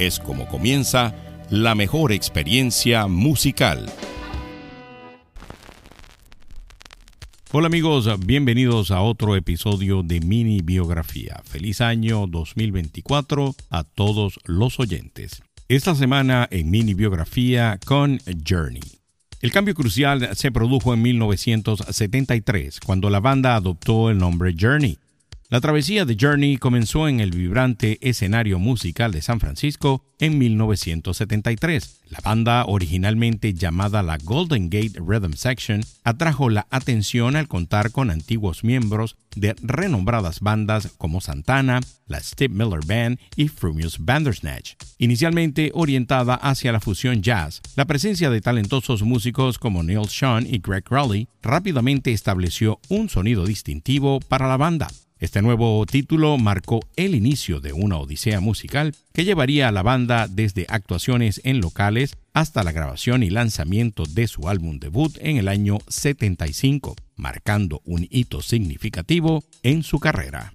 es como comienza la mejor experiencia musical. Hola amigos, bienvenidos a otro episodio de Mini Biografía. Feliz año 2024 a todos los oyentes. Esta semana en Mini Biografía con Journey. El cambio crucial se produjo en 1973, cuando la banda adoptó el nombre Journey la travesía de Journey comenzó en el vibrante escenario musical de San Francisco en 1973. La banda, originalmente llamada la Golden Gate Rhythm Section, atrajo la atención al contar con antiguos miembros de renombradas bandas como Santana, la Steve Miller Band y Frumious Bandersnatch. Inicialmente orientada hacia la fusión jazz, la presencia de talentosos músicos como Neil Sean y Greg Rowley rápidamente estableció un sonido distintivo para la banda. Este nuevo título marcó el inicio de una odisea musical que llevaría a la banda desde actuaciones en locales hasta la grabación y lanzamiento de su álbum debut en el año 75, marcando un hito significativo en su carrera.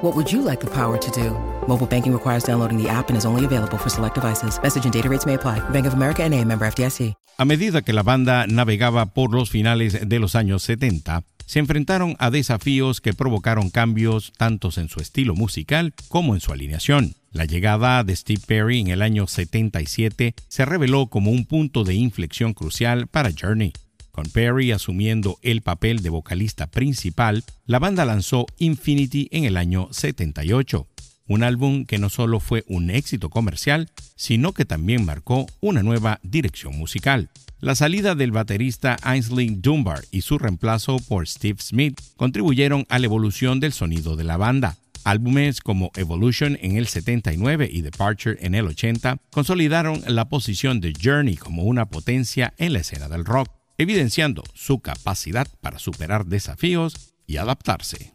What would you like the power to do? Mobile banking requires downloading the app and is only available for select devices. Message and data rates may apply. Bank of America NA, member FDIC. A medida que la banda navegaba por los finales de los años 70, se enfrentaron a desafíos que provocaron cambios tanto en su estilo musical como en su alineación. La llegada de Steve Perry en el año 77 se reveló como un punto de inflexión crucial para Journey. Con Perry asumiendo el papel de vocalista principal, la banda lanzó Infinity en el año 78, un álbum que no solo fue un éxito comercial, sino que también marcó una nueva dirección musical. La salida del baterista Ainsley Dunbar y su reemplazo por Steve Smith contribuyeron a la evolución del sonido de la banda. Álbumes como Evolution en el 79 y Departure en el 80 consolidaron la posición de Journey como una potencia en la escena del rock, evidenciando su capacidad para superar desafíos y adaptarse.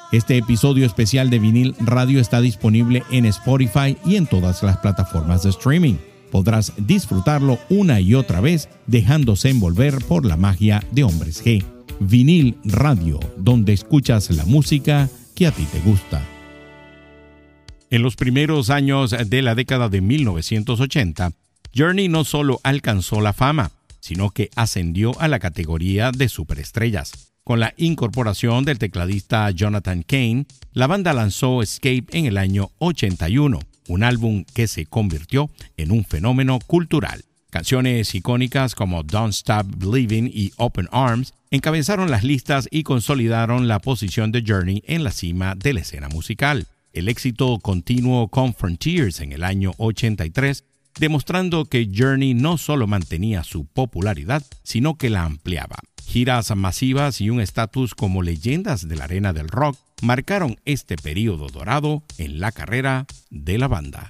Este episodio especial de vinil radio está disponible en Spotify y en todas las plataformas de streaming. Podrás disfrutarlo una y otra vez dejándose envolver por la magia de Hombres G. Vinil Radio, donde escuchas la música que a ti te gusta. En los primeros años de la década de 1980, Journey no solo alcanzó la fama, sino que ascendió a la categoría de superestrellas. Con la incorporación del tecladista Jonathan Kane, la banda lanzó Escape en el año 81, un álbum que se convirtió en un fenómeno cultural. Canciones icónicas como Don't Stop Believing y Open Arms encabezaron las listas y consolidaron la posición de Journey en la cima de la escena musical. El éxito continuó con Frontiers en el año 83, demostrando que Journey no solo mantenía su popularidad, sino que la ampliaba. Giras masivas y un estatus como leyendas de la arena del rock marcaron este periodo dorado en la carrera de la banda.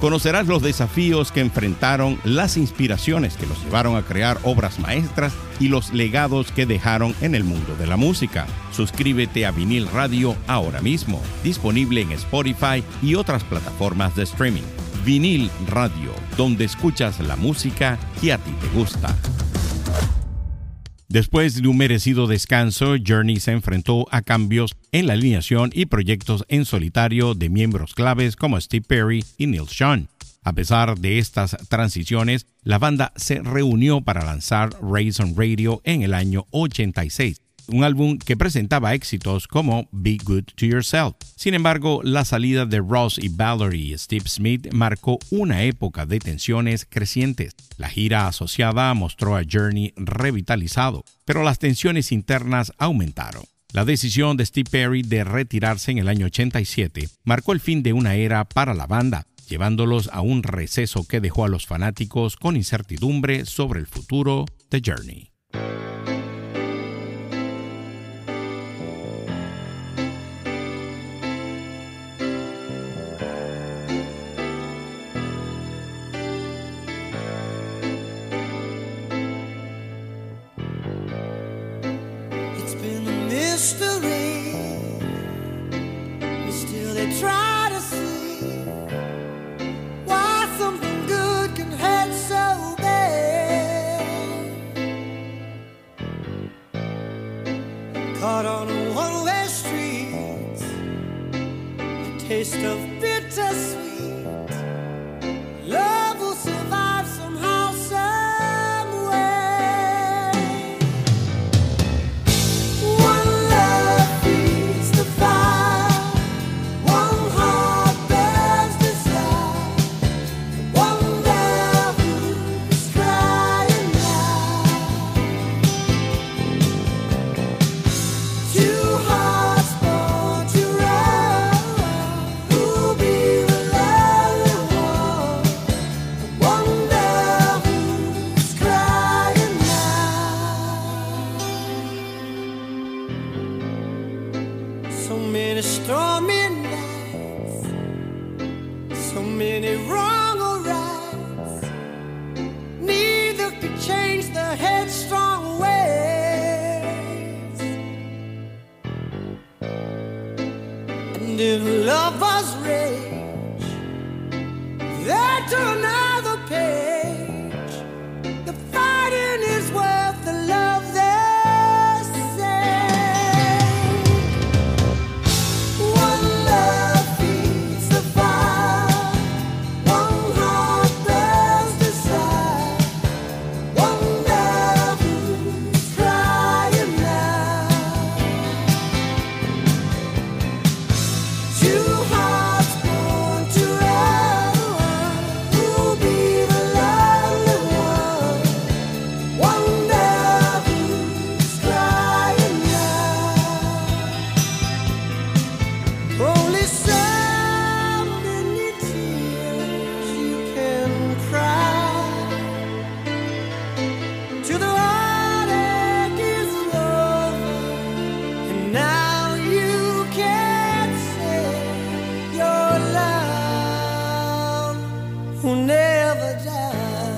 Conocerás los desafíos que enfrentaron, las inspiraciones que los llevaron a crear obras maestras y los legados que dejaron en el mundo de la música. Suscríbete a Vinil Radio ahora mismo, disponible en Spotify y otras plataformas de streaming. Vinil Radio, donde escuchas la música que a ti te gusta. Después de un merecido descanso, Journey se enfrentó a cambios en la alineación y proyectos en solitario de miembros claves como Steve Perry y Neil Sean. A pesar de estas transiciones, la banda se reunió para lanzar Raise on Radio en el año 86 un álbum que presentaba éxitos como Be Good to Yourself. Sin embargo, la salida de Ross y Valerie y Steve Smith marcó una época de tensiones crecientes. La gira asociada mostró a Journey revitalizado, pero las tensiones internas aumentaron. La decisión de Steve Perry de retirarse en el año 87 marcó el fin de una era para la banda, llevándolos a un receso que dejó a los fanáticos con incertidumbre sobre el futuro de Journey. But still, they try to see why something good can hurt so bad. Caught on a one way street, the taste of bittersweet. did lovers' us? never die.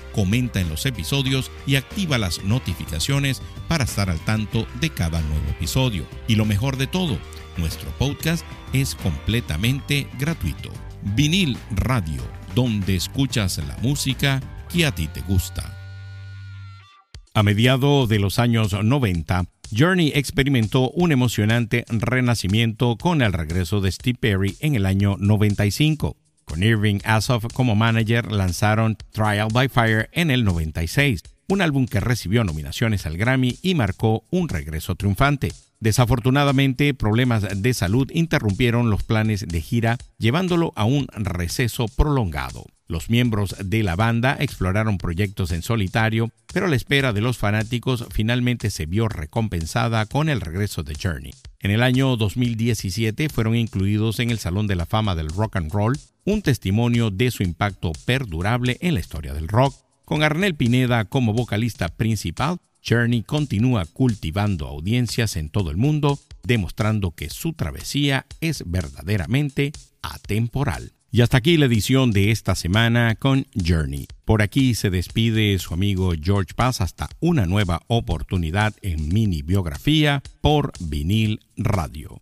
comenta en los episodios y activa las notificaciones para estar al tanto de cada nuevo episodio. Y lo mejor de todo, nuestro podcast es completamente gratuito. Vinil Radio, donde escuchas la música que a ti te gusta. A mediados de los años 90, Journey experimentó un emocionante renacimiento con el regreso de Steve Perry en el año 95. Con Irving Asoff como manager lanzaron Trial by Fire en el 96, un álbum que recibió nominaciones al Grammy y marcó un regreso triunfante. Desafortunadamente, problemas de salud interrumpieron los planes de gira, llevándolo a un receso prolongado. Los miembros de la banda exploraron proyectos en solitario, pero la espera de los fanáticos finalmente se vio recompensada con el regreso de Journey. En el año 2017 fueron incluidos en el Salón de la Fama del Rock and Roll un testimonio de su impacto perdurable en la historia del rock. Con Arnel Pineda como vocalista principal, Journey continúa cultivando audiencias en todo el mundo, demostrando que su travesía es verdaderamente atemporal. Y hasta aquí la edición de esta semana con Journey. Por aquí se despide su amigo George Paz hasta una nueva oportunidad en mini biografía por vinil radio.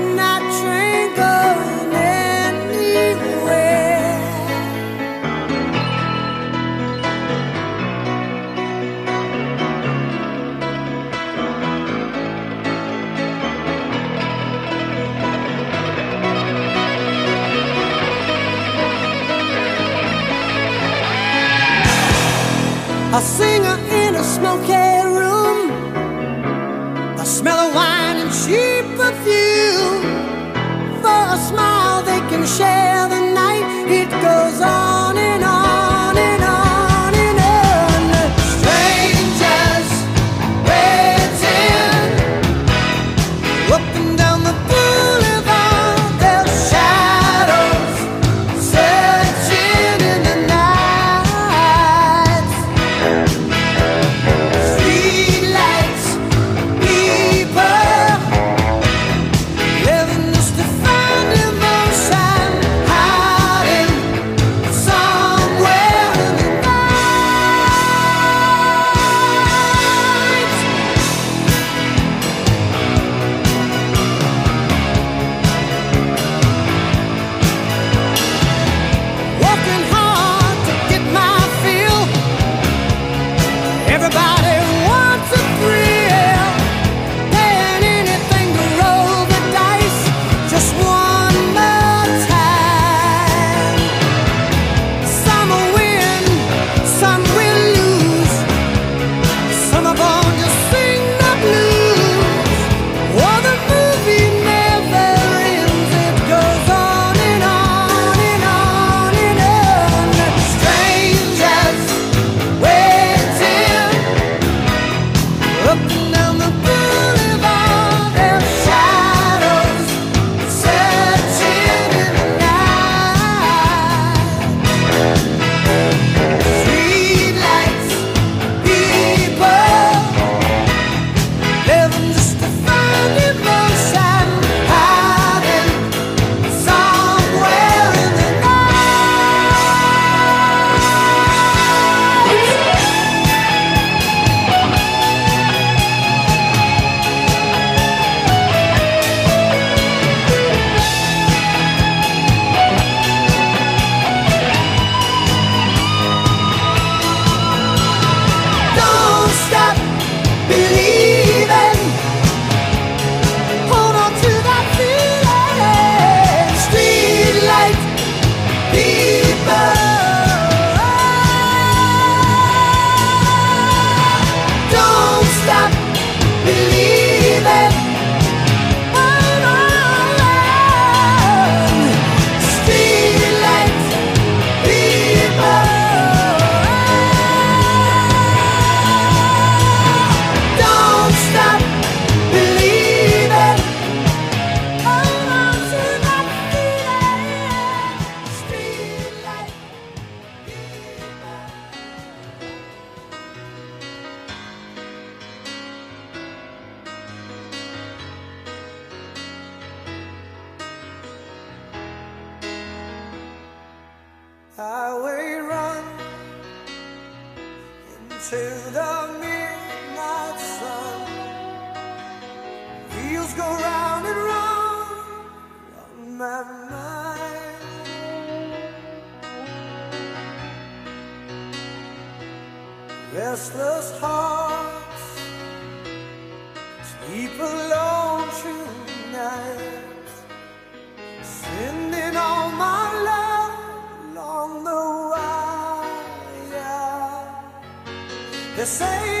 They say